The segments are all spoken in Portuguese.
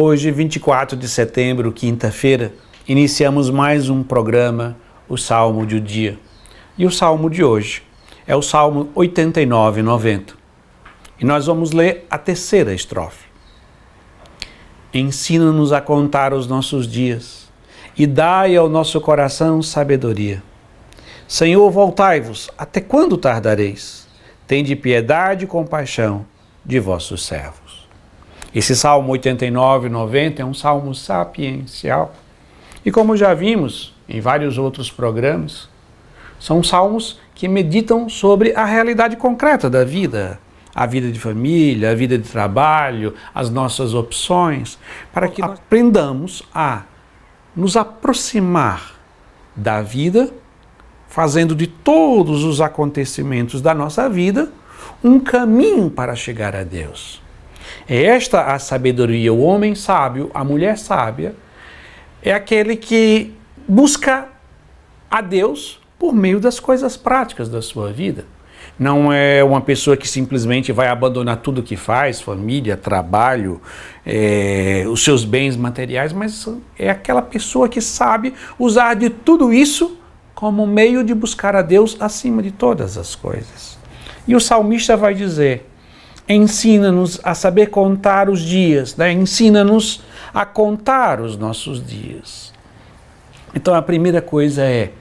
Hoje, 24 de setembro, quinta-feira, iniciamos mais um programa, o Salmo do Dia. E o salmo de hoje é o Salmo 89, 90. E nós vamos ler a terceira estrofe. Ensina-nos a contar os nossos dias e dai ao nosso coração sabedoria. Senhor, voltai-vos, até quando tardareis? Tende piedade e compaixão de vossos servos. Esse Salmo 89, 90 é um salmo sapiencial. E como já vimos em vários outros programas, são salmos que meditam sobre a realidade concreta da vida, a vida de família, a vida de trabalho, as nossas opções, para que aprendamos a nos aproximar da vida, fazendo de todos os acontecimentos da nossa vida um caminho para chegar a Deus. É esta a sabedoria, o homem sábio, a mulher sábia, é aquele que busca a Deus por meio das coisas práticas da sua vida. Não é uma pessoa que simplesmente vai abandonar tudo que faz, família, trabalho, é, os seus bens materiais, mas é aquela pessoa que sabe usar de tudo isso como meio de buscar a Deus acima de todas as coisas. E o salmista vai dizer: ensina-nos a saber contar os dias, né? ensina-nos a contar os nossos dias. Então a primeira coisa é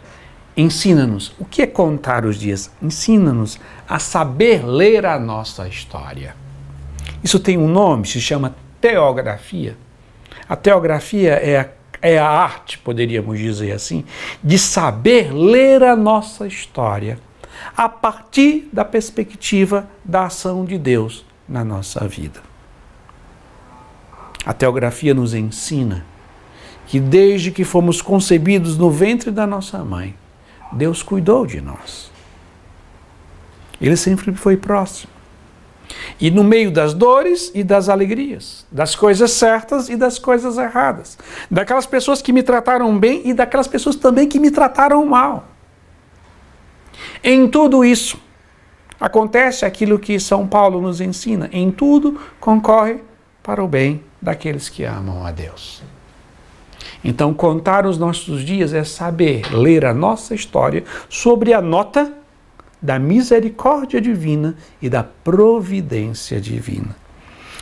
Ensina-nos. O que é contar os dias? Ensina-nos a saber ler a nossa história. Isso tem um nome, se chama teografia. A teografia é a, é a arte, poderíamos dizer assim, de saber ler a nossa história a partir da perspectiva da ação de Deus na nossa vida. A teografia nos ensina que desde que fomos concebidos no ventre da nossa mãe, Deus cuidou de nós. Ele sempre foi próximo. E no meio das dores e das alegrias, das coisas certas e das coisas erradas, daquelas pessoas que me trataram bem e daquelas pessoas também que me trataram mal. Em tudo isso, acontece aquilo que São Paulo nos ensina: em tudo concorre para o bem daqueles que amam a Deus. Então, contar os nossos dias é saber ler a nossa história sobre a nota da misericórdia divina e da providência divina.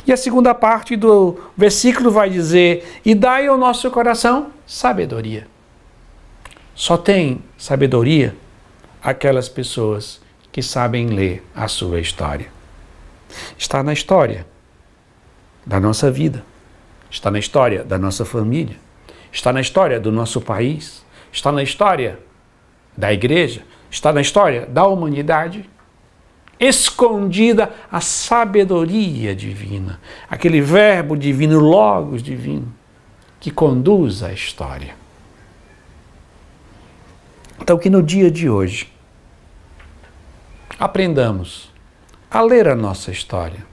E a segunda parte do versículo vai dizer: E dai ao nosso coração sabedoria. Só tem sabedoria aquelas pessoas que sabem ler a sua história. Está na história da nossa vida, está na história da nossa família, está na história do nosso país, está na história da igreja, está na história da humanidade. Escondida a sabedoria divina, aquele verbo divino, logos divino, que conduz a história. Então, que no dia de hoje aprendamos a ler a nossa história,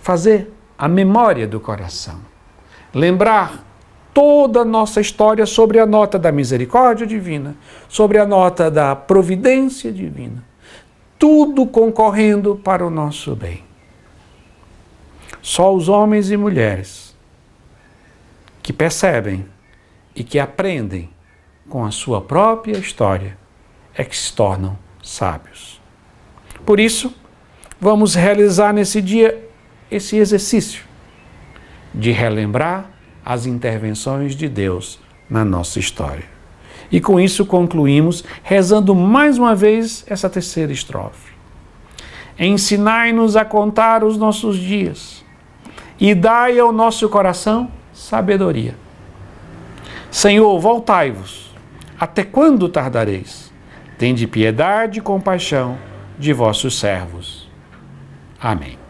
fazer a memória do coração, lembrar toda a nossa história sobre a nota da misericórdia divina, sobre a nota da providência divina. Tudo concorrendo para o nosso bem. Só os homens e mulheres que percebem e que aprendem com a sua própria história é que se tornam sábios. Por isso, vamos realizar nesse dia esse exercício de relembrar as intervenções de Deus na nossa história. E com isso concluímos rezando mais uma vez essa terceira estrofe. Ensinai-nos a contar os nossos dias e dai ao nosso coração sabedoria. Senhor, voltai-vos. Até quando tardareis? Tende piedade e compaixão de vossos servos. Amém.